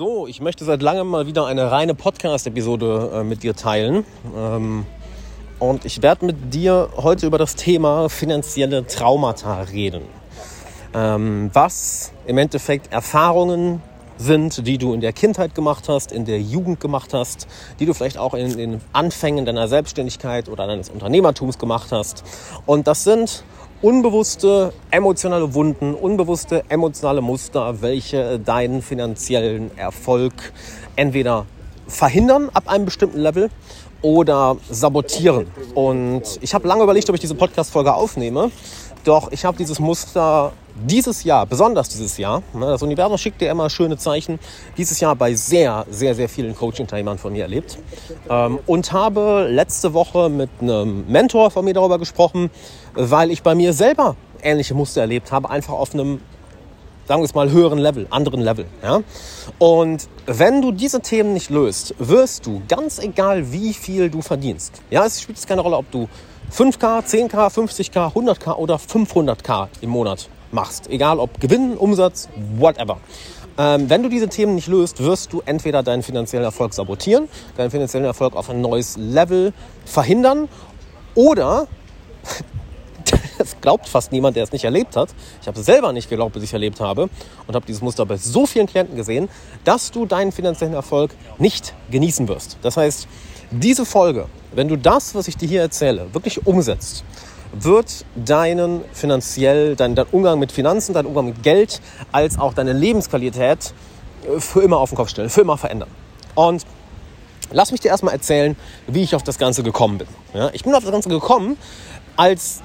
So, ich möchte seit langem mal wieder eine reine Podcast-Episode äh, mit dir teilen. Ähm, und ich werde mit dir heute über das Thema finanzielle Traumata reden. Ähm, was im Endeffekt Erfahrungen sind, die du in der Kindheit gemacht hast, in der Jugend gemacht hast, die du vielleicht auch in den Anfängen deiner Selbstständigkeit oder deines Unternehmertums gemacht hast. Und das sind unbewusste emotionale Wunden, unbewusste emotionale Muster, welche deinen finanziellen Erfolg entweder verhindern ab einem bestimmten Level oder sabotieren. Und ich habe lange überlegt, ob ich diese Podcast-Folge aufnehme. Doch ich habe dieses Muster dieses Jahr, besonders dieses Jahr, ne, das Universum schickt dir immer schöne Zeichen, dieses Jahr bei sehr, sehr, sehr vielen Coaching-Teilnehmern von mir erlebt. Ähm, und habe letzte Woche mit einem Mentor von mir darüber gesprochen, weil ich bei mir selber ähnliche Muster erlebt habe, einfach auf einem sagen wir es mal, höheren Level, anderen Level. Und wenn du diese Themen nicht löst, wirst du, ganz egal wie viel du verdienst, ja, es spielt keine Rolle, ob du 5K, 10K, 50K, 100K oder 500K im Monat machst. Egal ob Gewinn, Umsatz, whatever. Ähm, wenn du diese Themen nicht löst, wirst du entweder deinen finanziellen Erfolg sabotieren, deinen finanziellen Erfolg auf ein neues Level verhindern oder das glaubt fast niemand, der es nicht erlebt hat. Ich habe es selber nicht geglaubt, bis ich es erlebt habe und habe dieses Muster bei so vielen Klienten gesehen, dass du deinen finanziellen Erfolg nicht genießen wirst. Das heißt, diese Folge, wenn du das, was ich dir hier erzähle, wirklich umsetzt, wird deinen finanziell, dein, dein Umgang mit Finanzen, dein Umgang mit Geld, als auch deine Lebensqualität äh, für immer auf den Kopf stellen, für immer verändern. Und lass mich dir erstmal erzählen, wie ich auf das Ganze gekommen bin. Ja, ich bin auf das Ganze gekommen, als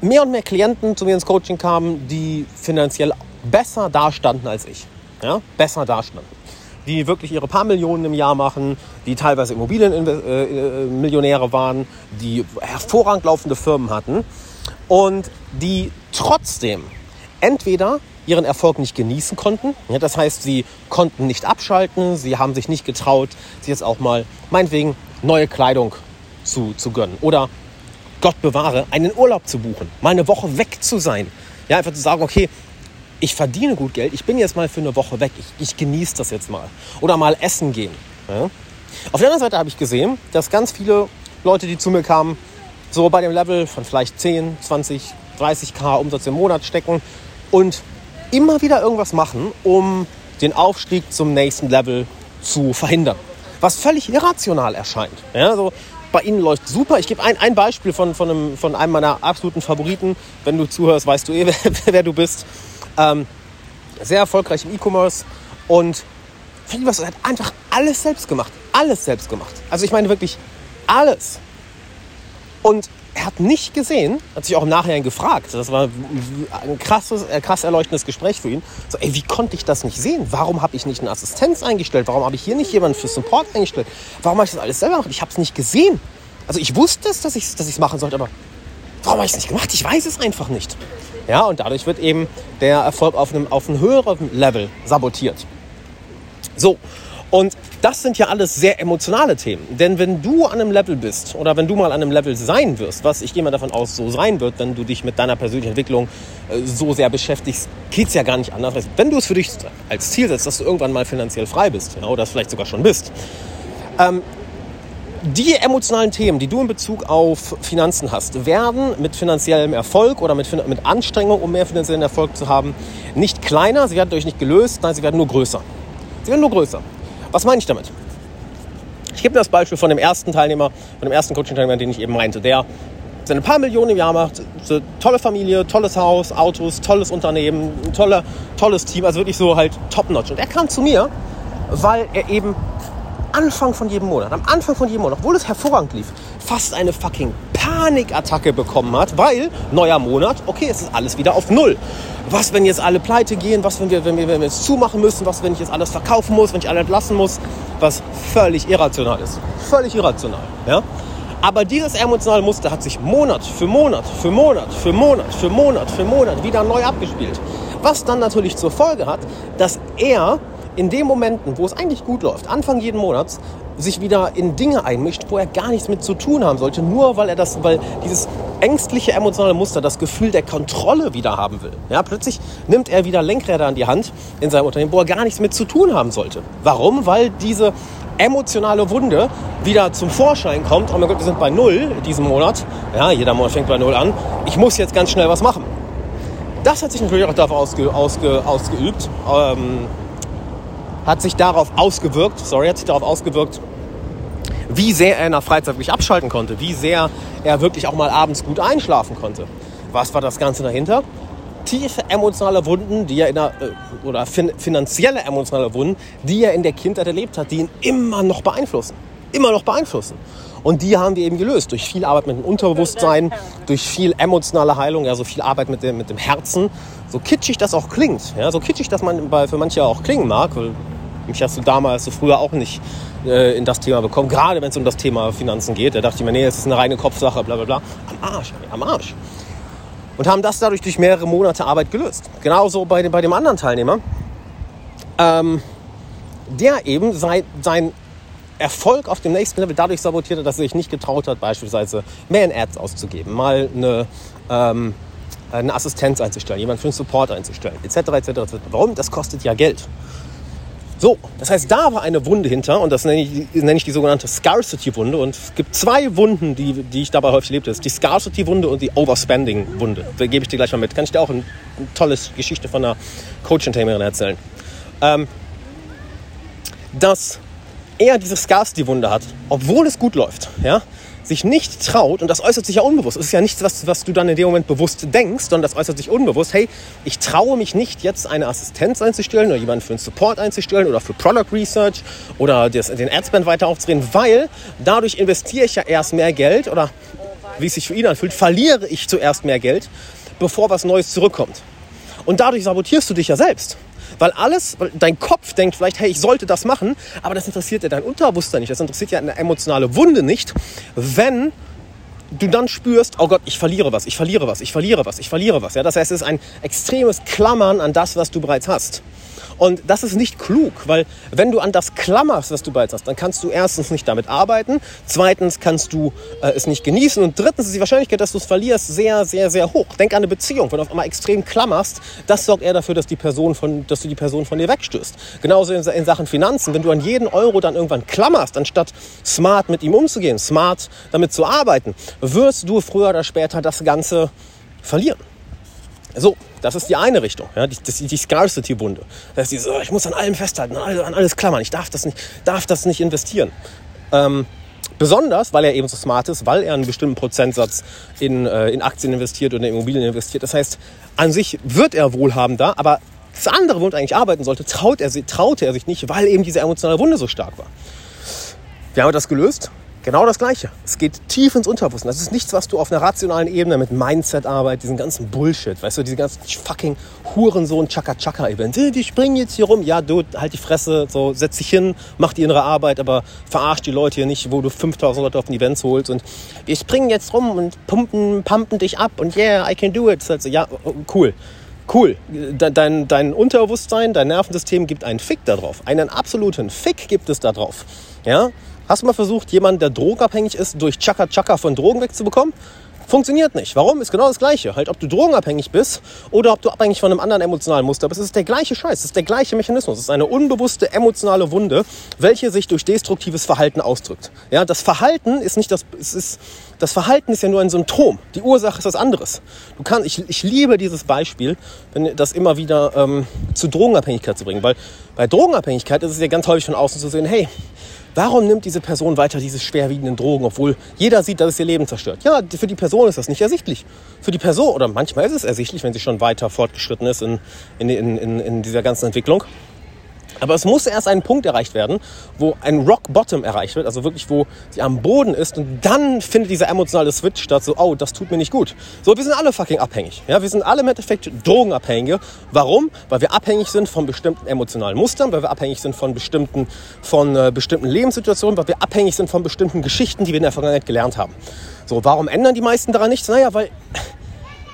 mehr und mehr Klienten zu mir ins Coaching kamen, die finanziell besser dastanden als ich. Ja? Besser dastanden. Die wirklich ihre paar Millionen im Jahr machen, die teilweise Immobilienmillionäre äh, äh waren, die hervorragend laufende Firmen hatten und die trotzdem entweder ihren Erfolg nicht genießen konnten. Ja, das heißt, sie konnten nicht abschalten, sie haben sich nicht getraut, sich jetzt auch mal meinetwegen neue Kleidung zu, zu gönnen oder Gott bewahre, einen Urlaub zu buchen, mal eine Woche weg zu sein. Ja, einfach zu sagen, okay, ich verdiene gut Geld, ich bin jetzt mal für eine Woche weg, ich, ich genieße das jetzt mal. Oder mal essen gehen. Ja? Auf der anderen Seite habe ich gesehen, dass ganz viele Leute, die zu mir kamen, so bei dem Level von vielleicht 10, 20, 30k Umsatz im Monat stecken und immer wieder irgendwas machen, um den Aufstieg zum nächsten Level zu verhindern. Was völlig irrational erscheint. Ja, so, bei Ihnen läuft super. Ich gebe ein, ein Beispiel von, von, einem, von einem meiner absoluten Favoriten. Wenn du zuhörst, weißt du eh, wer, wer du bist. Ähm, sehr erfolgreich im E-Commerce und Fliebers hat einfach alles selbst gemacht. Alles selbst gemacht. Also ich meine wirklich alles. Und er hat nicht gesehen, hat sich auch im Nachhinein gefragt, das war ein krasses, äh, krass erleuchtendes Gespräch für ihn. So, ey, wie konnte ich das nicht sehen? Warum habe ich nicht eine Assistenz eingestellt? Warum habe ich hier nicht jemanden für Support eingestellt? Warum habe ich das alles selber gemacht? Ich habe es nicht gesehen. Also ich wusste es, dass ich es dass machen sollte, aber warum habe ich es nicht gemacht? Ich weiß es einfach nicht. Ja, und dadurch wird eben der Erfolg auf einem, auf einem höheren Level sabotiert. So, und das sind ja alles sehr emotionale Themen. Denn wenn du an einem Level bist oder wenn du mal an einem Level sein wirst, was ich gehe mal davon aus, so sein wird, wenn du dich mit deiner persönlichen Entwicklung äh, so sehr beschäftigst, geht es ja gar nicht anders. Wenn du es für dich als Ziel setzt, dass du irgendwann mal finanziell frei bist ja, oder das vielleicht sogar schon bist, ähm, die emotionalen Themen, die du in Bezug auf Finanzen hast, werden mit finanziellem Erfolg oder mit, mit Anstrengung, um mehr finanziellen Erfolg zu haben, nicht kleiner, sie werden durch nicht gelöst, nein, sie werden nur größer. Sie werden nur größer. Was meine ich damit? Ich gebe mir das Beispiel von dem ersten Teilnehmer, von dem ersten Coaching-Teilnehmer, den ich eben meinte, der seine paar Millionen im Jahr macht, so tolle Familie, tolles Haus, Autos, tolles Unternehmen, tolle, tolles Team, also wirklich so halt top-notch. Und er kam zu mir, weil er eben Anfang von jedem Monat, am Anfang von jedem Monat, obwohl es hervorragend lief, fast eine fucking Panikattacke bekommen hat, weil neuer Monat, okay, es ist alles wieder auf Null. Was, wenn jetzt alle pleite gehen? Was, wenn wir, wenn wir, wenn wir jetzt zumachen müssen? Was, wenn ich jetzt alles verkaufen muss? Wenn ich alle entlassen muss? Was völlig irrational ist. Völlig irrational. Ja? Aber dieses emotionale Muster hat sich Monat für Monat, für Monat, für Monat, für Monat, für Monat wieder neu abgespielt. Was dann natürlich zur Folge hat, dass er in den Momenten, wo es eigentlich gut läuft, Anfang jeden Monats, sich wieder in Dinge einmischt, wo er gar nichts mit zu tun haben sollte, nur weil er das, weil dieses ängstliche emotionale Muster, das Gefühl der Kontrolle wieder haben will. Ja, plötzlich nimmt er wieder Lenkräder an die Hand in seinem Unternehmen, wo er gar nichts mit zu tun haben sollte. Warum? Weil diese emotionale Wunde wieder zum Vorschein kommt. Oh mein Gott, wir sind bei Null diesen Monat. Ja, jeder Monat fängt bei Null an. Ich muss jetzt ganz schnell was machen. Das hat sich natürlich auch darauf ausge, ausge, ausgeübt. Ähm, hat sich darauf ausgewirkt, sorry, hat sich darauf ausgewirkt, wie sehr er in der Freizeit wirklich abschalten konnte, wie sehr er wirklich auch mal abends gut einschlafen konnte. Was war das Ganze dahinter? Tiefe emotionale Wunden, die er in der, äh, oder fin finanzielle emotionale Wunden, die er in der Kindheit erlebt hat, die ihn immer noch beeinflussen. Immer noch beeinflussen. Und die haben wir eben gelöst durch viel Arbeit mit dem Unterbewusstsein, durch viel emotionale Heilung, ja, so viel Arbeit mit dem, mit dem Herzen. So kitschig das auch klingt, ja, so kitschig das man bei, für manche auch klingen mag, weil mich hast du damals so früher auch nicht äh, in das Thema bekommen, gerade wenn es um das Thema Finanzen geht. Da dachte ich mir, nee, es ist eine reine Kopfsache, bla bla bla. Am Arsch, am Arsch. Und haben das dadurch durch mehrere Monate Arbeit gelöst. Genauso bei dem, bei dem anderen Teilnehmer, ähm, der eben sein, sein Erfolg auf dem nächsten Level dadurch sabotierte, dass er sich nicht getraut hat, beispielsweise mehr in Ads auszugeben, mal eine, ähm, eine Assistenz einzustellen, jemanden für einen Support einzustellen, etc., etc., etc. Warum? Das kostet ja Geld. So, das heißt, da war eine Wunde hinter und das nenne ich, nenne ich die sogenannte Scarcity-Wunde. Und es gibt zwei Wunden, die, die ich dabei häufig erlebt habe. Die Scarcity-Wunde und die Overspending-Wunde. Da gebe ich dir gleich mal mit. Kann ich dir auch eine, eine tolle Geschichte von einer Coaching-Teamerin erzählen. Ähm, dass er diese Scarcity-Wunde hat, obwohl es gut läuft. Ja? sich nicht traut, und das äußert sich ja unbewusst, es ist ja nichts, was, was du dann in dem Moment bewusst denkst, sondern das äußert sich unbewusst, hey, ich traue mich nicht, jetzt eine Assistenz einzustellen oder jemanden für einen Support einzustellen oder für Product Research oder das, den Adspend weiter aufzudrehen, weil dadurch investiere ich ja erst mehr Geld oder wie es sich für ihn anfühlt, verliere ich zuerst mehr Geld, bevor was Neues zurückkommt. Und dadurch sabotierst du dich ja selbst. Weil alles, weil dein Kopf denkt vielleicht, hey, ich sollte das machen, aber das interessiert ja dein Unterbewusstsein nicht. Das interessiert ja eine emotionale Wunde nicht, wenn du dann spürst, oh Gott, ich verliere was, ich verliere was, ich verliere was, ich verliere was. Ja, das heißt, es ist ein extremes Klammern an das, was du bereits hast. Und das ist nicht klug, weil wenn du an das klammerst, was du bereits hast, dann kannst du erstens nicht damit arbeiten, zweitens kannst du äh, es nicht genießen und drittens ist die Wahrscheinlichkeit, dass du es verlierst, sehr, sehr, sehr hoch. Denk an eine Beziehung, wenn du auf einmal extrem klammerst, das sorgt eher dafür, dass, die Person von, dass du die Person von dir wegstößt. Genauso in, in Sachen Finanzen, wenn du an jeden Euro dann irgendwann klammerst, anstatt smart mit ihm umzugehen, smart damit zu arbeiten, wirst du früher oder später das Ganze verlieren. So, das ist die eine Richtung, ja, die, die, die Scarcity-Wunde. Das heißt, ich muss an allem festhalten, an alles klammern, ich darf das nicht, darf das nicht investieren. Ähm, besonders, weil er eben so smart ist, weil er einen bestimmten Prozentsatz in, äh, in Aktien investiert oder in Immobilien investiert. Das heißt, an sich wird er wohlhabender, aber das andere, womit er eigentlich arbeiten sollte, traut er, traute er sich nicht, weil eben diese emotionale Wunde so stark war. Wir haben das gelöst. Genau das Gleiche. Es geht tief ins Unterbewusstsein. Das ist nichts, was du auf einer rationalen Ebene mit Mindset-Arbeit, diesen ganzen Bullshit, weißt du, diese ganzen fucking Hurensohn Chaka-Chaka-Event. Die springen jetzt hier rum. Ja, du, halt die Fresse, so, setz dich hin, mach die innere Arbeit, aber verarsch die Leute hier nicht, wo du 5000 Leute auf den Events holst und wir springen jetzt rum und pumpen, pumpen dich ab und yeah, I can do it. Also, ja, cool. Cool. Dein, dein Unterbewusstsein, dein Nervensystem gibt einen Fick darauf. Einen absoluten Fick gibt es darauf. Ja? Hast du mal versucht, jemanden, der drogenabhängig ist, durch Chaka Chaka von Drogen wegzubekommen? Funktioniert nicht. Warum? Ist genau das Gleiche. Halt, ob du drogenabhängig bist oder ob du abhängig von einem anderen emotionalen Muster bist, es ist der gleiche Scheiß, es ist der gleiche Mechanismus. Es ist eine unbewusste emotionale Wunde, welche sich durch destruktives Verhalten ausdrückt. Ja, das Verhalten ist nicht das, es ist, das Verhalten ist ja nur ein Symptom. Die Ursache ist was anderes. Du kannst, ich, ich liebe dieses Beispiel, wenn das immer wieder ähm, zu Drogenabhängigkeit zu bringen, weil bei Drogenabhängigkeit ist es ja ganz häufig von außen zu sehen, hey, Warum nimmt diese Person weiter diese schwerwiegenden Drogen, obwohl jeder sieht, dass es ihr Leben zerstört? Ja, für die Person ist das nicht ersichtlich. Für die Person, oder manchmal ist es ersichtlich, wenn sie schon weiter fortgeschritten ist in, in, in, in dieser ganzen Entwicklung. Aber es muss erst ein Punkt erreicht werden, wo ein Rock Bottom erreicht wird, also wirklich, wo sie am Boden ist und dann findet dieser emotionale Switch statt, so, oh, das tut mir nicht gut. So, wir sind alle fucking abhängig. Ja, wir sind alle im Endeffekt Drogenabhängige. Warum? Weil wir abhängig sind von bestimmten emotionalen Mustern, weil wir abhängig sind von bestimmten, von äh, bestimmten Lebenssituationen, weil wir abhängig sind von bestimmten Geschichten, die wir in der Vergangenheit gelernt haben. So, warum ändern die meisten daran nichts? Naja, weil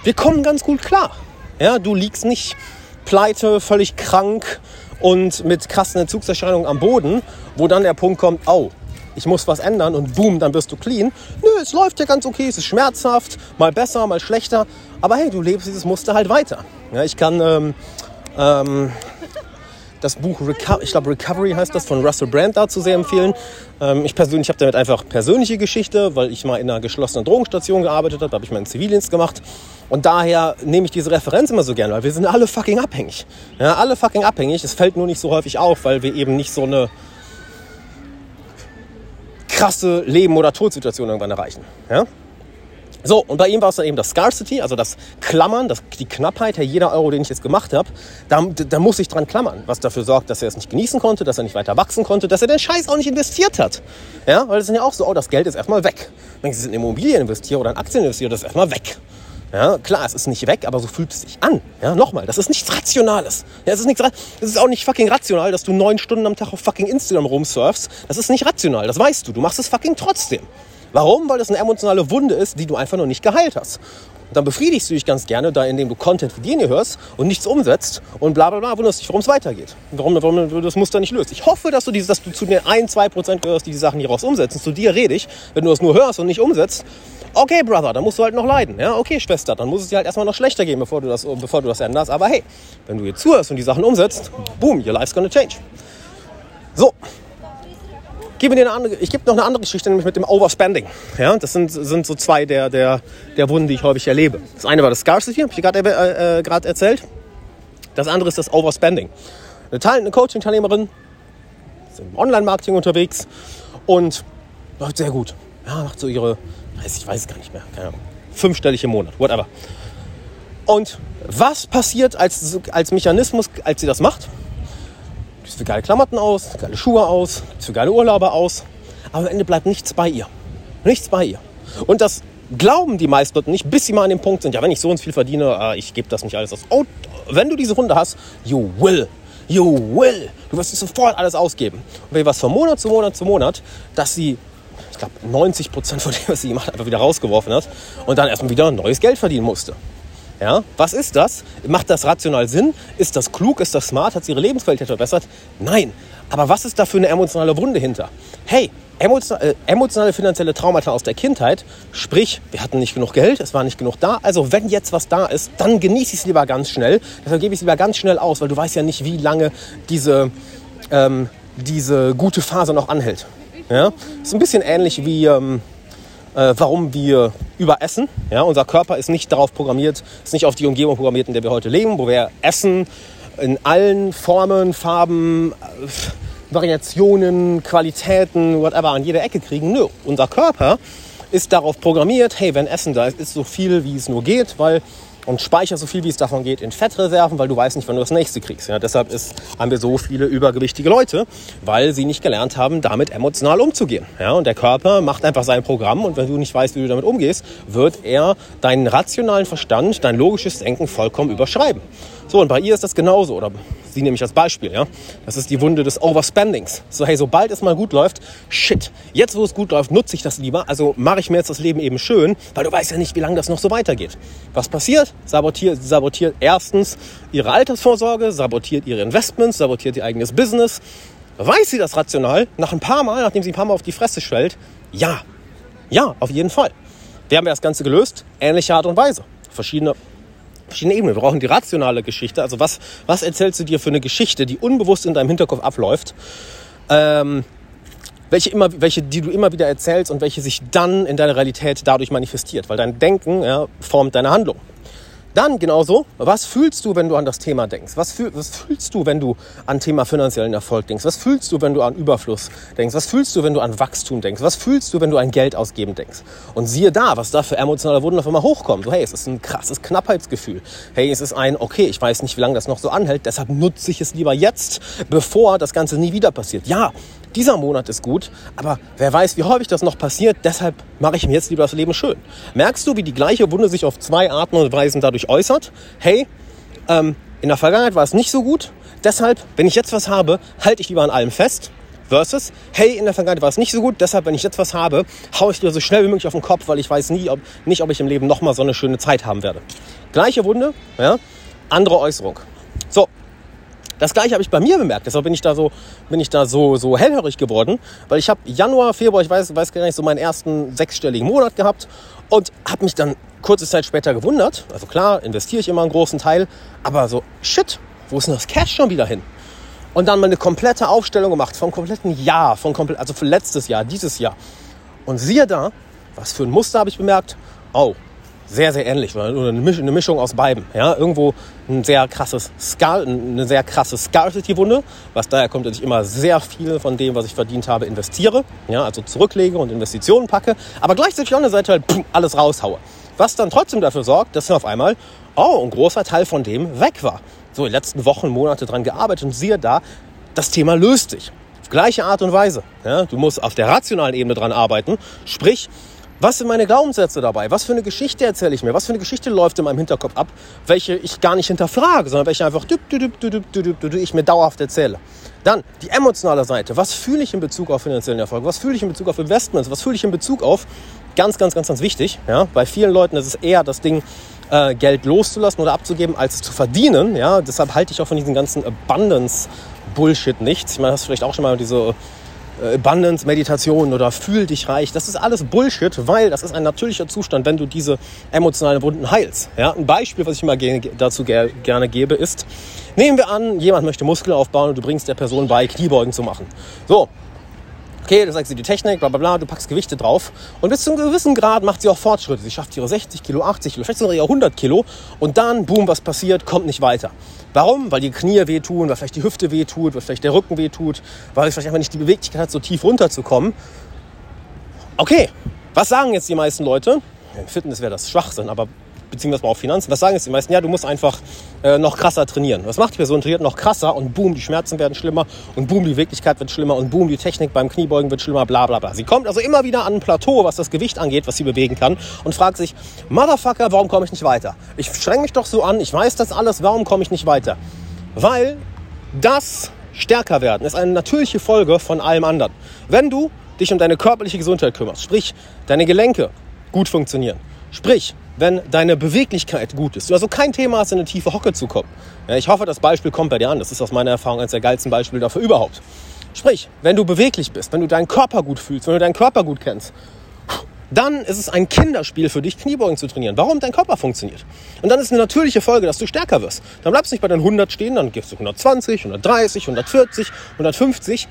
wir kommen ganz gut klar. Ja, du liegst nicht pleite, völlig krank und mit krassen Entzugserscheinungen am Boden, wo dann der Punkt kommt, oh, ich muss was ändern und boom, dann bist du clean. Nö, es läuft ja ganz okay, es ist schmerzhaft, mal besser, mal schlechter, aber hey, du lebst dieses Muster halt weiter. Ja, ich kann ähm, ähm, das Buch, Reco ich glaube Recovery heißt das, von Russell Brand dazu sehr empfehlen. Ähm, ich persönlich habe damit einfach persönliche Geschichte, weil ich mal in einer geschlossenen Drogenstation gearbeitet habe, da habe ich meinen Zivildienst gemacht. Und daher nehme ich diese Referenz immer so gerne, weil wir sind alle fucking abhängig. Ja, alle fucking abhängig. Es fällt nur nicht so häufig auf, weil wir eben nicht so eine krasse Leben- oder Todsituation irgendwann erreichen. Ja? So, und bei ihm war es dann eben das Scarcity, also das Klammern, das, die Knappheit, ja, jeder Euro, den ich jetzt gemacht habe, da, da muss ich dran klammern, was dafür sorgt, dass er es nicht genießen konnte, dass er nicht weiter wachsen konnte, dass er den Scheiß auch nicht investiert hat. Ja, weil das ist ja auch so, oh, das Geld ist erstmal weg. Wenn ich es in Immobilien investiere oder in Aktien investiere, das ist erstmal weg. Ja, klar, es ist nicht weg, aber so fühlt es sich an. Ja, nochmal, das ist nichts Rationales. Ja, es ist nichts, es ist auch nicht fucking rational, dass du neun Stunden am Tag auf fucking Instagram rumsurfst. Das ist nicht rational, das weißt du. Du machst es fucking trotzdem. Warum? Weil das eine emotionale Wunde ist, die du einfach noch nicht geheilt hast. Und dann befriedigst du dich ganz gerne, da indem du Content für den hörst und nichts umsetzt und bla bla bla, wunderst dich, warum es weitergeht. Warum, warum du das Muster nicht löst. Ich hoffe, dass du, dieses, dass du zu den 1, 2 Prozent gehörst, die die Sachen hieraus umsetzen. Zu dir rede ich. Wenn du das nur hörst und nicht umsetzt, okay, Brother, dann musst du halt noch leiden. Ja, okay, Schwester, dann muss es dir halt erstmal noch schlechter gehen, bevor du das, bevor du das änderst. Aber hey, wenn du hier zuhörst und die Sachen umsetzt, boom, your life's gonna change. So, gebe dir eine andere, ich gebe noch eine andere Geschichte, nämlich mit dem Overspending. Ja, das sind, sind so zwei der, der, der Wunden, die ich häufig erlebe. Das eine war das Scarcity, habe ich gerade äh, äh, erzählt. Das andere ist das Overspending. Eine, eine Coaching-Teilnehmerin ist im Online-Marketing unterwegs und läuft sehr gut. Ja, macht so ihre, ich weiß es gar nicht mehr, keine Ahnung, fünfstellig im Monat, whatever. Und was passiert als, als Mechanismus, als sie das macht? Gibst für geile Klamotten aus, geile Schuhe aus, für geile Urlaube aus. Aber am Ende bleibt nichts bei ihr. Nichts bei ihr. Und das glauben die meisten Leute nicht, bis sie mal an dem Punkt sind, ja, wenn ich so und viel verdiene, äh, ich gebe das nicht alles aus. Oh, wenn du diese Runde hast, you will. You will. Du wirst sofort alles ausgeben. Und wenn was von Monat zu Monat zu Monat, dass sie, ich glaube, 90 Prozent von dem, was sie gemacht hat, einfach wieder rausgeworfen hat und dann erstmal wieder neues Geld verdienen musste. Ja, was ist das? Macht das rational Sinn? Ist das klug? Ist das smart? Hat sie ihre Lebensqualität verbessert? Nein. Aber was ist da für eine emotionale Wunde hinter? Hey, emotionale, äh, emotionale finanzielle Traumata aus der Kindheit, sprich, wir hatten nicht genug Geld, es war nicht genug da. Also wenn jetzt was da ist, dann genieße ich es lieber ganz schnell. Deshalb gebe ich es lieber ganz schnell aus, weil du weißt ja nicht, wie lange diese, ähm, diese gute Phase noch anhält. Ja? Ist ein bisschen ähnlich wie... Ähm, äh, warum wir überessen. Ja, unser Körper ist nicht darauf programmiert, ist nicht auf die Umgebung programmiert, in der wir heute leben, wo wir Essen in allen Formen, Farben, äh, Variationen, Qualitäten, whatever an jeder Ecke kriegen. Nö, unser Körper ist darauf programmiert, hey, wenn Essen da ist, ist so viel, wie es nur geht, weil und speicher so viel, wie es davon geht, in Fettreserven, weil du weißt nicht, wann du das nächste kriegst. Ja, deshalb ist, haben wir so viele übergewichtige Leute, weil sie nicht gelernt haben, damit emotional umzugehen. Ja, und der Körper macht einfach sein Programm und wenn du nicht weißt, wie du damit umgehst, wird er deinen rationalen Verstand, dein logisches Denken vollkommen überschreiben. So, und bei ihr ist das genauso. Oder sie nehme ich als Beispiel, ja. Das ist die Wunde des Overspendings. So, hey, sobald es mal gut läuft, shit, jetzt wo es gut läuft, nutze ich das lieber. Also mache ich mir jetzt das Leben eben schön, weil du weißt ja nicht, wie lange das noch so weitergeht. Was passiert? Sabotiert, sabotiert erstens ihre Altersvorsorge, sabotiert ihre Investments, sabotiert ihr eigenes Business. Weiß sie das rational? Nach ein paar Mal, nachdem sie ein paar Mal auf die Fresse schwellt? Ja. Ja, auf jeden Fall. Wir haben ja das Ganze gelöst? Ähnliche Art und Weise. Verschiedene verschiedene Ebenen. Wir brauchen die rationale Geschichte. Also was, was erzählst du dir für eine Geschichte, die unbewusst in deinem Hinterkopf abläuft? Ähm, welche, immer, welche, die du immer wieder erzählst und welche sich dann in deiner Realität dadurch manifestiert. Weil dein Denken ja, formt deine Handlung. Dann genauso, was fühlst du, wenn du an das Thema denkst? Was, fühl, was fühlst du, wenn du an Thema finanziellen Erfolg denkst? Was fühlst du, wenn du an Überfluss denkst? Was fühlst du, wenn du an Wachstum denkst? Was fühlst du, wenn du an Geld ausgeben denkst? Und siehe da, was da für emotionale Wunden auf einmal hochkommen. So, hey, es ist ein krasses Knappheitsgefühl. Hey, es ist ein, okay, ich weiß nicht, wie lange das noch so anhält, deshalb nutze ich es lieber jetzt, bevor das Ganze nie wieder passiert. Ja, dieser Monat ist gut, aber wer weiß, wie häufig das noch passiert, deshalb mache ich mir jetzt lieber das Leben schön. Merkst du, wie die gleiche Wunde sich auf zwei Arten und Weisen dadurch äußert? Hey, ähm, in der Vergangenheit war es nicht so gut, deshalb, wenn ich jetzt was habe, halte ich lieber an allem fest. Versus, hey, in der Vergangenheit war es nicht so gut, deshalb, wenn ich jetzt was habe, haue ich dir so schnell wie möglich auf den Kopf, weil ich weiß nie, ob, nicht, ob ich im Leben nochmal so eine schöne Zeit haben werde. Gleiche Wunde, ja, andere Äußerung. Das gleiche habe ich bei mir bemerkt. Deshalb bin ich da so, bin ich da so, so hellhörig geworden, weil ich habe Januar, Februar, ich weiß, weiß gar nicht, so meinen ersten sechsstelligen Monat gehabt und habe mich dann kurze Zeit später gewundert. Also klar, investiere ich immer einen großen Teil, aber so, shit, wo ist denn das Cash schon wieder hin? Und dann mal eine komplette Aufstellung gemacht vom kompletten Jahr, von komplett, also für letztes Jahr, dieses Jahr. Und siehe da, was für ein Muster habe ich bemerkt? Oh, sehr, sehr ähnlich. Oder eine Mischung aus beiden. Ja, irgendwo ein sehr krasses Skal eine sehr krasse Scarcity-Wunde, was daher kommt, dass ich immer sehr viel von dem, was ich verdient habe, investiere. Ja, also zurücklege und Investitionen packe. Aber gleichzeitig auf der Seite halt pum, alles raushaue. Was dann trotzdem dafür sorgt, dass auf einmal, oh, ein großer Teil von dem weg war. So, die letzten Wochen, Monate dran gearbeitet und siehe da, das Thema löst sich. Auf gleiche Art und Weise. Ja, du musst auf der rationalen Ebene dran arbeiten. Sprich, was sind meine Glaubenssätze dabei? Was für eine Geschichte erzähle ich mir? Was für eine Geschichte läuft in meinem Hinterkopf ab, welche ich gar nicht hinterfrage, sondern welche einfach ich mir dauerhaft erzähle? Dann die emotionale Seite. Was fühle ich in Bezug auf finanziellen Erfolg? Was fühle ich in Bezug auf Investments? Was fühle ich in Bezug auf, ganz, ganz, ganz, ganz wichtig, ja, bei vielen Leuten ist es eher das Ding, äh, Geld loszulassen oder abzugeben, als es zu verdienen. Ja, deshalb halte ich auch von diesem ganzen Abundance-Bullshit nichts. Ich meine, hast du vielleicht auch schon mal diese äh, Abundance, Meditation oder fühl dich reich. Das ist alles Bullshit, weil das ist ein natürlicher Zustand, wenn du diese emotionalen Wunden heilst. Ja, ein Beispiel, was ich immer dazu gerne gebe, ist, nehmen wir an, jemand möchte Muskeln aufbauen und du bringst der Person bei, Kniebeugen zu machen. So, okay, du sagst sie die Technik, bla bla bla, du packst Gewichte drauf und bis zu einem gewissen Grad macht sie auch Fortschritte. Sie schafft ihre 60 Kilo, 80 Kilo, vielleicht sogar ihre 100 Kilo und dann, boom, was passiert, kommt nicht weiter. Warum? Weil die Knie wehtun, weil vielleicht die Hüfte wehtut, weil vielleicht der Rücken wehtut, weil sie vielleicht einfach nicht die Beweglichkeit hat, so tief runterzukommen. Okay, was sagen jetzt die meisten Leute? In Fitness wäre das Schwachsinn, aber beziehungsweise auch Finanzen. Was sagen jetzt die meisten? Ja, du musst einfach äh, noch krasser trainieren. Was macht die Person? Trainiert noch krasser und boom, die Schmerzen werden schlimmer und boom, die Beweglichkeit wird schlimmer und boom, die Technik beim Kniebeugen wird schlimmer, bla bla bla. Sie kommt also immer wieder an ein Plateau, was das Gewicht angeht, was sie bewegen kann und fragt sich, Motherfucker, warum komme ich nicht weiter? Ich streng mich doch so an, ich weiß das alles, warum komme ich nicht weiter? Weil das stärker werden ist eine natürliche Folge von allem anderen. Wenn du dich um deine körperliche Gesundheit kümmerst, sprich deine Gelenke gut funktionieren, sprich wenn deine Beweglichkeit gut ist. Du also kein Thema hast, in eine tiefe Hocke zu kommen. Ja, ich hoffe, das Beispiel kommt bei dir an. Das ist aus meiner Erfahrung eines der geilsten Beispiele dafür überhaupt. Sprich, wenn du beweglich bist, wenn du deinen Körper gut fühlst, wenn du deinen Körper gut kennst, dann ist es ein Kinderspiel für dich, Kniebeugen zu trainieren. Warum dein Körper funktioniert. Und dann ist eine natürliche Folge, dass du stärker wirst. Dann bleibst du nicht bei den 100 stehen, dann gehst du 120, 130, 140, 150.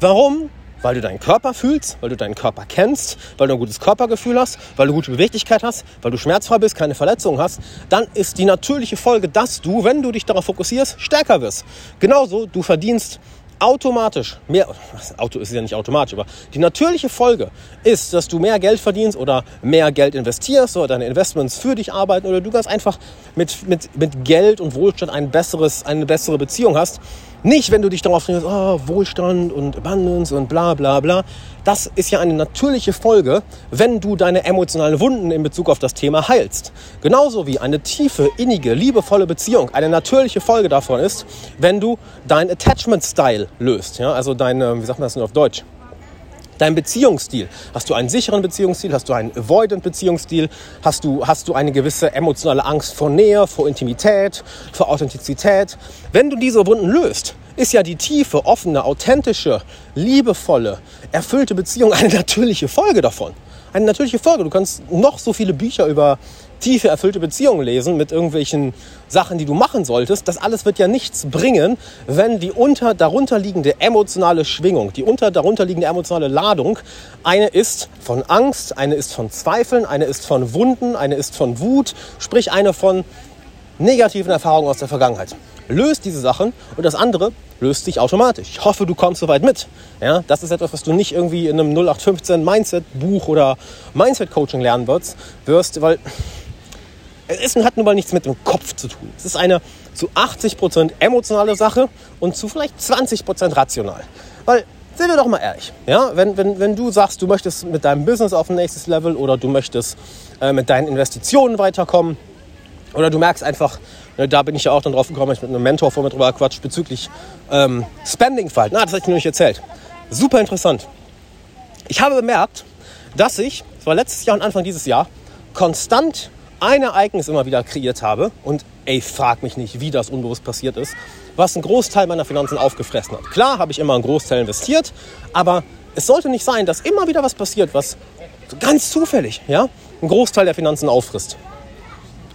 Warum? Weil du deinen Körper fühlst, weil du deinen Körper kennst, weil du ein gutes Körpergefühl hast, weil du gute Beweglichkeit hast, weil du schmerzfrei bist, keine Verletzungen hast, dann ist die natürliche Folge, dass du, wenn du dich darauf fokussierst, stärker wirst. Genauso, du verdienst automatisch mehr, Auto ist ja nicht automatisch, aber die natürliche Folge ist, dass du mehr Geld verdienst oder mehr Geld investierst oder deine Investments für dich arbeiten oder du ganz einfach mit, mit, mit Geld und Wohlstand ein besseres, eine bessere Beziehung hast. Nicht, wenn du dich darauf trainierst, oh, Wohlstand und Abundance und bla bla bla. Das ist ja eine natürliche Folge, wenn du deine emotionalen Wunden in Bezug auf das Thema heilst. Genauso wie eine tiefe, innige, liebevolle Beziehung eine natürliche Folge davon ist, wenn du dein Attachment-Style löst. Ja? Also dein, wie sagt man das denn auf Deutsch? Dein Beziehungsstil. Hast du einen sicheren Beziehungsstil? Hast du einen avoidant Beziehungsstil? Hast du, hast du eine gewisse emotionale Angst vor Nähe, vor Intimität, vor Authentizität? Wenn du diese Wunden löst, ist ja die tiefe, offene, authentische, liebevolle, erfüllte Beziehung eine natürliche Folge davon. Eine natürliche Folge. Du kannst noch so viele Bücher über tiefe, erfüllte Beziehungen lesen mit irgendwelchen Sachen, die du machen solltest. Das alles wird ja nichts bringen, wenn die unter darunterliegende emotionale Schwingung, die unter darunterliegende emotionale Ladung eine ist von Angst, eine ist von Zweifeln, eine ist von Wunden, eine ist von Wut, sprich eine von negativen Erfahrungen aus der Vergangenheit. Löst diese Sachen und das andere löst sich automatisch. Ich hoffe, du kommst soweit mit. Ja, das ist etwas, was du nicht irgendwie in einem 0815 Mindset Buch oder Mindset Coaching lernen wirst, wirst, weil es ist, hat nun mal nichts mit dem Kopf zu tun. Es ist eine zu 80% emotionale Sache und zu vielleicht 20% rational. Weil, sind wir doch mal ehrlich, ja? wenn, wenn, wenn du sagst, du möchtest mit deinem Business auf ein nächstes Level oder du möchtest äh, mit deinen Investitionen weiterkommen oder du merkst einfach, ne, da bin ich ja auch dann drauf gekommen, ich mit einem Mentor vor mir drüber quatscht bezüglich ähm, Spending-Verhalten. Ah, das habe ich noch nicht erzählt. Super interessant. Ich habe bemerkt, dass ich, das war letztes Jahr und Anfang dieses Jahr, konstant ein Ereignis immer wieder kreiert habe und ey, frag mich nicht, wie das unbewusst passiert ist, was einen Großteil meiner Finanzen aufgefressen hat. Klar habe ich immer einen Großteil investiert, aber es sollte nicht sein, dass immer wieder was passiert, was ganz zufällig ja, einen Großteil der Finanzen auffrisst.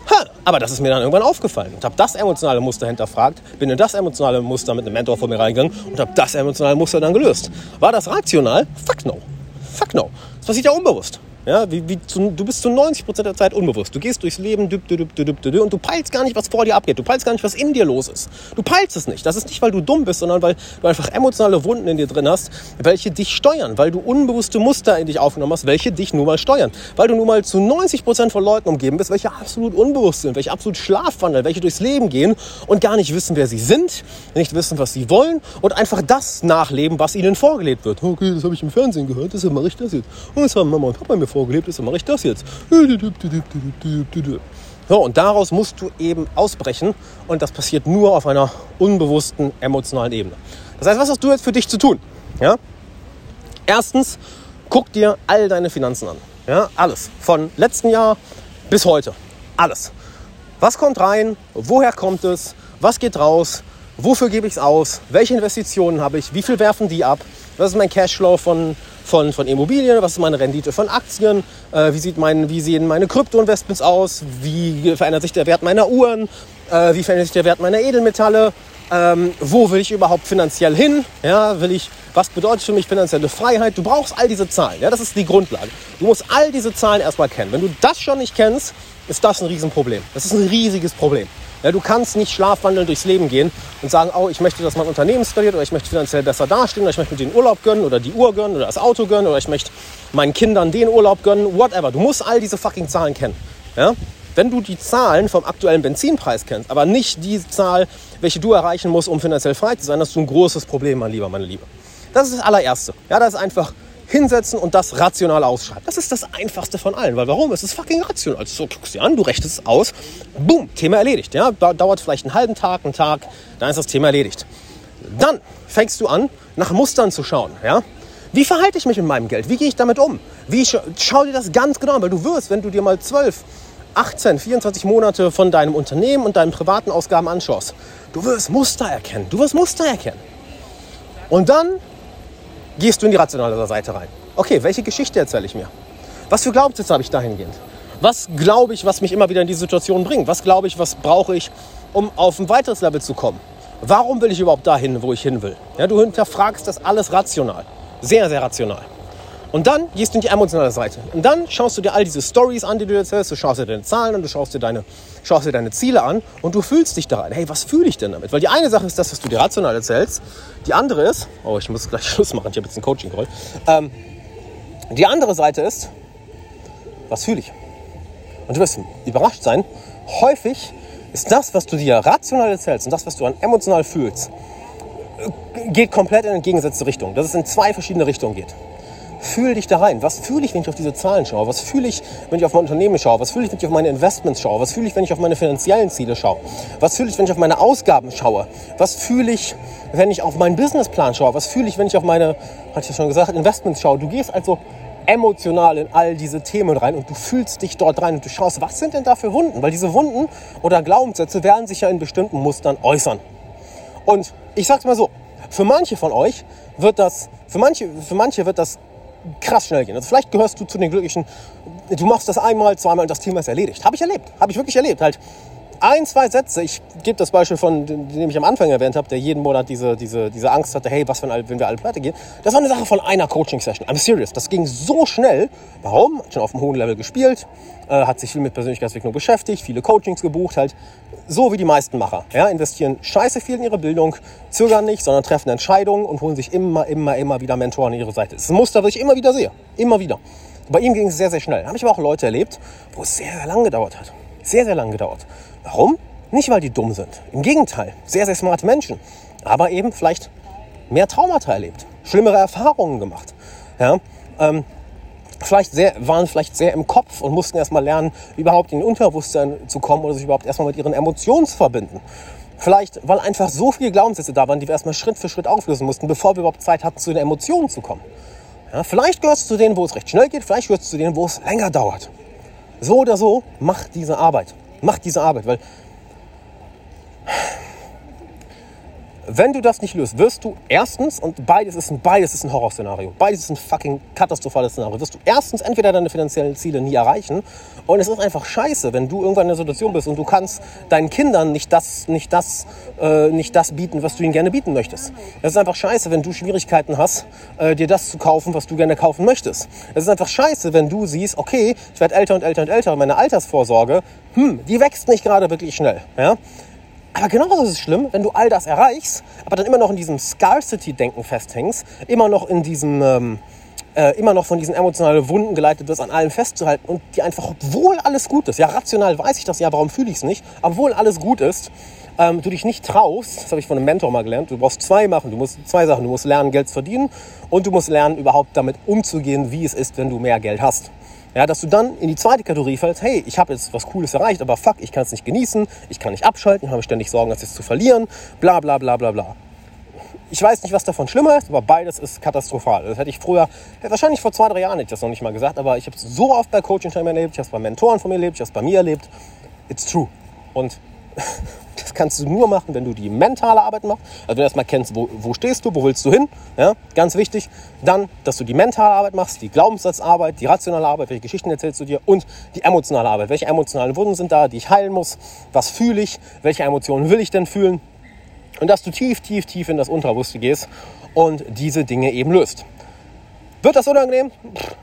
Ha, aber das ist mir dann irgendwann aufgefallen und habe das emotionale Muster hinterfragt, bin in das emotionale Muster mit einem Mentor vor mir reingegangen und habe das emotionale Muster dann gelöst. War das rational? Fuck no. Fuck no. Das passiert ja unbewusst. Ja, wie, wie zu, du bist zu 90% der Zeit unbewusst. Du gehst durchs Leben düb, düb, düb, düb, und du peilst gar nicht, was vor dir abgeht. Du peilst gar nicht, was in dir los ist. Du peilst es nicht. Das ist nicht, weil du dumm bist, sondern weil du einfach emotionale Wunden in dir drin hast, welche dich steuern. Weil du unbewusste Muster in dich aufgenommen hast, welche dich nun mal steuern. Weil du nun mal zu 90% von Leuten umgeben bist, welche absolut unbewusst sind, welche absolut schlafwandeln, welche durchs Leben gehen und gar nicht wissen, wer sie sind, nicht wissen, was sie wollen und einfach das nachleben, was ihnen vorgelebt wird. Okay, das habe ich im Fernsehen gehört, deshalb mache ich das jetzt. Und das haben Mama und Papa mir vorgelebt, deshalb mache ich das jetzt. So, und daraus musst du eben ausbrechen und das passiert nur auf einer unbewussten emotionalen Ebene. Das heißt, was hast du jetzt für dich zu tun? Ja? Erstens, guck dir all deine Finanzen an. Ja? Alles. Von letzten Jahr bis heute. Alles. Was kommt rein? Woher kommt es? Was geht raus? Wofür gebe ich es aus? Welche Investitionen habe ich? Wie viel werfen die ab? Was ist mein Cashflow von von, von Immobilien, was ist meine Rendite von Aktien, äh, wie, sieht mein, wie sehen meine Kryptoinvestments aus, wie verändert sich der Wert meiner Uhren, äh, wie verändert sich der Wert meiner Edelmetalle, ähm, wo will ich überhaupt finanziell hin, ja, will ich, was bedeutet für mich finanzielle Freiheit, du brauchst all diese Zahlen, ja, das ist die Grundlage. Du musst all diese Zahlen erstmal kennen. Wenn du das schon nicht kennst, ist das ein Riesenproblem. Das ist ein riesiges Problem. Ja, du kannst nicht schlafwandelnd durchs Leben gehen und sagen, oh, ich möchte, dass mein Unternehmen skaliert oder ich möchte finanziell besser dastehen oder ich möchte mir den Urlaub gönnen oder die Uhr gönnen oder das Auto gönnen oder ich möchte meinen Kindern den Urlaub gönnen, whatever. Du musst all diese fucking Zahlen kennen. Ja? Wenn du die Zahlen vom aktuellen Benzinpreis kennst, aber nicht die Zahl, welche du erreichen musst, um finanziell frei zu sein, hast du ein großes Problem, mein Lieber, meine Liebe. Das ist das allererste. Ja, das ist einfach hinsetzen und das rational ausschreiben. Das ist das Einfachste von allen. Weil warum? Es ist fucking rational. Also so guckst du an, du rechnest es aus, boom, Thema erledigt. Ja, dauert vielleicht einen halben Tag, einen Tag, dann ist das Thema erledigt. Dann fängst du an, nach Mustern zu schauen. Ja? Wie verhalte ich mich mit meinem Geld? Wie gehe ich damit um? Wie scha schau dir das ganz genau an, weil du wirst, wenn du dir mal 12, 18, 24 Monate von deinem Unternehmen und deinen privaten Ausgaben anschaust, du wirst Muster erkennen. Du wirst Muster erkennen. Und dann gehst du in die rationale Seite rein. Okay, welche Geschichte erzähle ich mir? Was für Glaubenssätze habe ich dahingehend? Was glaube ich, was mich immer wieder in die Situation bringt? Was glaube ich, was brauche ich, um auf ein weiteres Level zu kommen? Warum will ich überhaupt dahin, wo ich hin will? Ja, du hinterfragst das alles rational. Sehr, sehr rational. Und dann gehst du in die emotionale Seite. Und dann schaust du dir all diese Stories an, die du erzählst. Du schaust dir deine Zahlen an, du schaust dir deine, schaust dir deine Ziele an und du fühlst dich da rein. Hey, was fühle ich denn damit? Weil die eine Sache ist das, was du dir rational erzählst. Die andere ist, oh, ich muss gleich Schluss machen, ich habe jetzt einen Coaching-Call. Ähm, die andere Seite ist, was fühle ich? Und du wirst überrascht sein, häufig ist das, was du dir rational erzählst und das, was du an emotional fühlst, äh, geht komplett in entgegengesetzte Richtung. Dass es in zwei verschiedene Richtungen geht. Fühl dich da rein. Was fühle ich, wenn ich auf diese Zahlen schaue? Was fühle ich, wenn ich auf mein Unternehmen schaue? Was fühle ich, wenn ich auf meine Investments schaue? Was fühle ich, wenn ich auf meine finanziellen Ziele schaue? Was fühle ich, wenn ich auf meine Ausgaben schaue? Was fühle ich, wenn ich auf meinen Businessplan schaue? Was fühle ich, wenn ich auf meine, hatte ich ja schon gesagt, Investments schaue? Du gehst also emotional in all diese Themen rein und du fühlst dich dort rein und du schaust, was sind denn da für Wunden? Weil diese Wunden oder Glaubenssätze werden sich ja in bestimmten Mustern äußern. Und ich sag's mal so, für manche von euch wird das, für manche, für manche wird das krass schnell gehen. Also vielleicht gehörst du zu den Glücklichen, du machst das einmal, zweimal und das Thema ist erledigt. Habe ich erlebt, habe ich wirklich erlebt. Halt ein, zwei Sätze, ich gebe das Beispiel von, dem ich am Anfang erwähnt habe, der jeden Monat diese, diese, diese Angst hatte, hey, was, wenn, wenn wir alle pleite gehen. Das war eine Sache von einer Coaching-Session. I'm serious. Das ging so schnell. Warum? Hat schon auf einem hohen Level gespielt, äh, hat sich viel mit Persönlichkeitsentwicklung beschäftigt, viele Coachings gebucht, halt so wie die meisten Macher. Ja, investieren scheiße viel in ihre Bildung, zögern nicht, sondern treffen Entscheidungen und holen sich immer, immer, immer wieder Mentoren an ihre Seite. Das ist ein Muster, was ich immer wieder sehe. Immer wieder. Bei ihm ging es sehr, sehr schnell. Da habe ich aber auch Leute erlebt, wo es sehr, sehr lang gedauert hat. Sehr, sehr lang gedauert. Warum? Nicht, weil die dumm sind. Im Gegenteil, sehr, sehr smarte Menschen. Aber eben vielleicht mehr Traumata erlebt, schlimmere Erfahrungen gemacht. Ja, ähm, vielleicht sehr, waren vielleicht sehr im Kopf und mussten erstmal lernen, überhaupt in den Unterbewusstsein zu kommen oder sich überhaupt erstmal mit ihren Emotionen zu verbinden. Vielleicht, weil einfach so viele Glaubenssätze da waren, die wir erstmal Schritt für Schritt auflösen mussten, bevor wir überhaupt Zeit hatten, zu den Emotionen zu kommen. Ja, vielleicht gehörst du zu denen, wo es recht schnell geht, vielleicht gehörst du zu denen, wo es länger dauert. So oder so, mach diese Arbeit. Mach diese Arbeit, weil wenn du das nicht löst, wirst du erstens, und beides ist ein, beides ist ein Horrorszenario, beides ist ein fucking katastrophales Szenario, wirst du erstens entweder deine finanziellen Ziele nie erreichen und es ist einfach scheiße, wenn du irgendwann in einer Situation bist und du kannst deinen Kindern nicht das, nicht das, äh, nicht das bieten, was du ihnen gerne bieten möchtest. Es ist einfach scheiße, wenn du Schwierigkeiten hast, äh, dir das zu kaufen, was du gerne kaufen möchtest. Es ist einfach scheiße, wenn du siehst, okay, ich werde älter und älter und älter und meine Altersvorsorge, hm, die wächst nicht gerade wirklich schnell. Ja? Aber genauso ist es schlimm, wenn du all das erreichst, aber dann immer noch in diesem Scarcity-Denken festhängst, immer noch in diesem, ähm, äh, immer noch von diesen emotionalen Wunden geleitet wirst, an allem festzuhalten und die einfach, obwohl alles gut ist, ja, rational weiß ich das ja, warum fühle ich es nicht, obwohl alles gut ist, ähm, du dich nicht traust, das habe ich von einem Mentor mal gelernt, du brauchst zwei machen, du musst zwei Sachen, du musst lernen, Geld zu verdienen und du musst lernen, überhaupt damit umzugehen, wie es ist, wenn du mehr Geld hast. Ja, dass du dann in die zweite Kategorie fällst, hey, ich habe jetzt was Cooles erreicht, aber fuck, ich kann es nicht genießen, ich kann nicht abschalten, ich habe ständig Sorgen, das jetzt zu verlieren, bla bla bla bla bla. Ich weiß nicht, was davon schlimmer ist, aber beides ist katastrophal. Das hätte ich früher, wahrscheinlich vor zwei, drei Jahren hätte ich das noch nicht mal gesagt, aber ich habe es so oft bei Coaching-Time erlebt, ich habe es bei Mentoren von mir erlebt, ich habe es bei mir erlebt. It's true. Und das kannst du nur machen, wenn du die mentale Arbeit machst. Also wenn du erstmal kennst, wo, wo stehst du, wo willst du hin. Ja, ganz wichtig. Dann, dass du die mentale Arbeit machst, die Glaubenssatzarbeit, die rationale Arbeit, welche Geschichten erzählst du dir und die emotionale Arbeit. Welche emotionalen Wunden sind da, die ich heilen muss? Was fühle ich? Welche Emotionen will ich denn fühlen? Und dass du tief, tief, tief in das Unterbewusste gehst und diese Dinge eben löst. Wird das unangenehm? Pff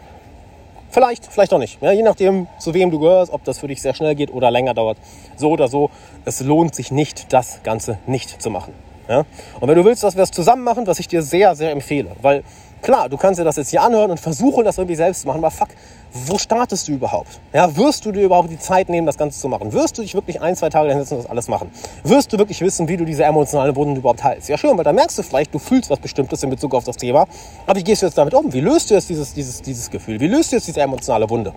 Vielleicht, vielleicht auch nicht. Ja, je nachdem, zu wem du gehörst, ob das für dich sehr schnell geht oder länger dauert. So oder so, es lohnt sich nicht, das Ganze nicht zu machen. Ja? Und wenn du willst, dass wir es zusammen machen, was ich dir sehr, sehr empfehle, weil klar, du kannst dir das jetzt hier anhören und versuchen, das irgendwie selbst zu machen, aber fuck, wo startest du überhaupt? Ja, wirst du dir überhaupt die Zeit nehmen, das Ganze zu machen? Wirst du dich wirklich ein, zwei Tage hinsetzen und das alles machen? Wirst du wirklich wissen, wie du diese emotionalen Wunden überhaupt heilst? Ja, schön, weil dann merkst du vielleicht, du fühlst was Bestimmtes in Bezug auf das Thema. Aber wie gehst du jetzt damit um? Wie löst du jetzt dieses, dieses, dieses Gefühl? Wie löst du jetzt diese emotionale Wunde?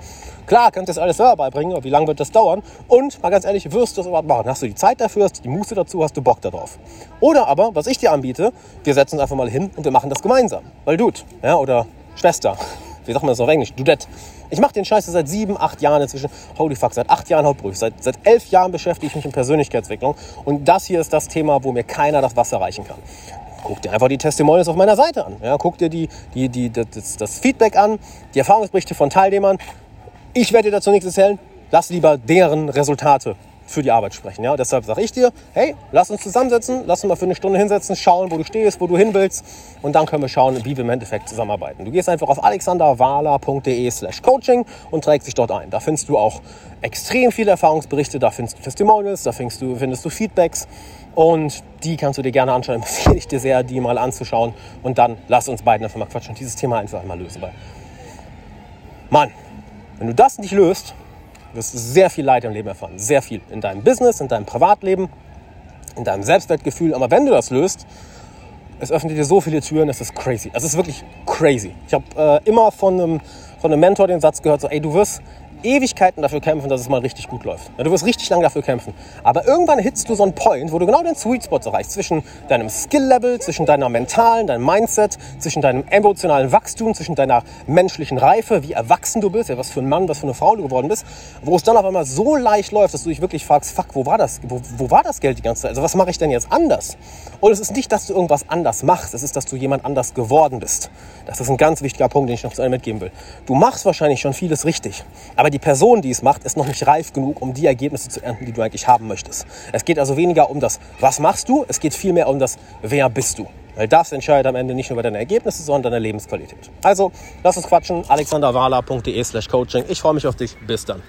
Klar, kannst du das alles selber beibringen, aber wie lange wird das dauern? Und mal ganz ehrlich, wirst du das überhaupt machen? Hast du die Zeit dafür? Hast du die Muße dazu? Hast du Bock darauf? Oder aber, was ich dir anbiete, wir setzen uns einfach mal hin und wir machen das gemeinsam. Weil Dude, ja, oder Schwester, wie sagt man das auf Englisch? Dudette. Ich mache den Scheiß seit sieben, acht Jahren inzwischen. Holy fuck, seit acht Jahren Hauptberuf. Seit, seit elf Jahren beschäftige ich mich mit Persönlichkeitsentwicklung. Und das hier ist das Thema, wo mir keiner das Wasser reichen kann. Guck dir einfach die Testimonials auf meiner Seite an. Ja, guck dir die, die, die, das, das Feedback an, die Erfahrungsberichte von Teilnehmern. Ich werde dir dazu nichts erzählen. Lass lieber deren Resultate für die Arbeit sprechen. Ja? Deshalb sage ich dir, hey, lass uns zusammensetzen, lass uns mal für eine Stunde hinsetzen, schauen, wo du stehst, wo du hin willst und dann können wir schauen, wie wir im Endeffekt zusammenarbeiten. Du gehst einfach auf alexanderwala.de slash coaching und trägst dich dort ein. Da findest du auch extrem viele Erfahrungsberichte, da findest du Testimonials, da findest du, findest du Feedbacks und die kannst du dir gerne anschauen. Empfehle ich dir sehr, die mal anzuschauen und dann lass uns beiden einfach mal quatschen und dieses Thema einfach einmal lösen. Weil, Mann, wenn du das nicht löst, wirst sehr viel Leid im Leben erfahren. Sehr viel. In deinem Business, in deinem Privatleben, in deinem Selbstwertgefühl. Aber wenn du das löst, es öffnet dir so viele Türen, es ist crazy. Es ist wirklich crazy. Ich habe äh, immer von einem, von einem Mentor den Satz gehört, so, ey, du wirst Ewigkeiten dafür kämpfen, dass es mal richtig gut läuft. Ja, du wirst richtig lange dafür kämpfen. Aber irgendwann hitzt du so einen Point, wo du genau den Sweet Spot erreichst zwischen deinem Skill-Level, zwischen deiner mentalen, deinem Mindset, zwischen deinem emotionalen Wachstum, zwischen deiner menschlichen Reife, wie erwachsen du bist, ja, was für ein Mann, was für eine Frau du geworden bist, wo es dann auf einmal so leicht läuft, dass du dich wirklich fragst, fuck, wo war das, wo, wo war das Geld die ganze Zeit? Also was mache ich denn jetzt anders? Und es ist nicht, dass du irgendwas anders machst, es ist, dass du jemand anders geworden bist. Das ist ein ganz wichtiger Punkt, den ich noch zu einem mitgeben will. Du machst wahrscheinlich schon vieles richtig, aber die Person, die es macht, ist noch nicht reif genug, um die Ergebnisse zu ernten, die du eigentlich haben möchtest. Es geht also weniger um das, was machst du, es geht vielmehr um das, wer bist du. Weil das entscheidet am Ende nicht nur über deine Ergebnisse, sondern deine Lebensqualität. Also, lass uns quatschen. alexanderwala.de slash coaching. Ich freue mich auf dich. Bis dann.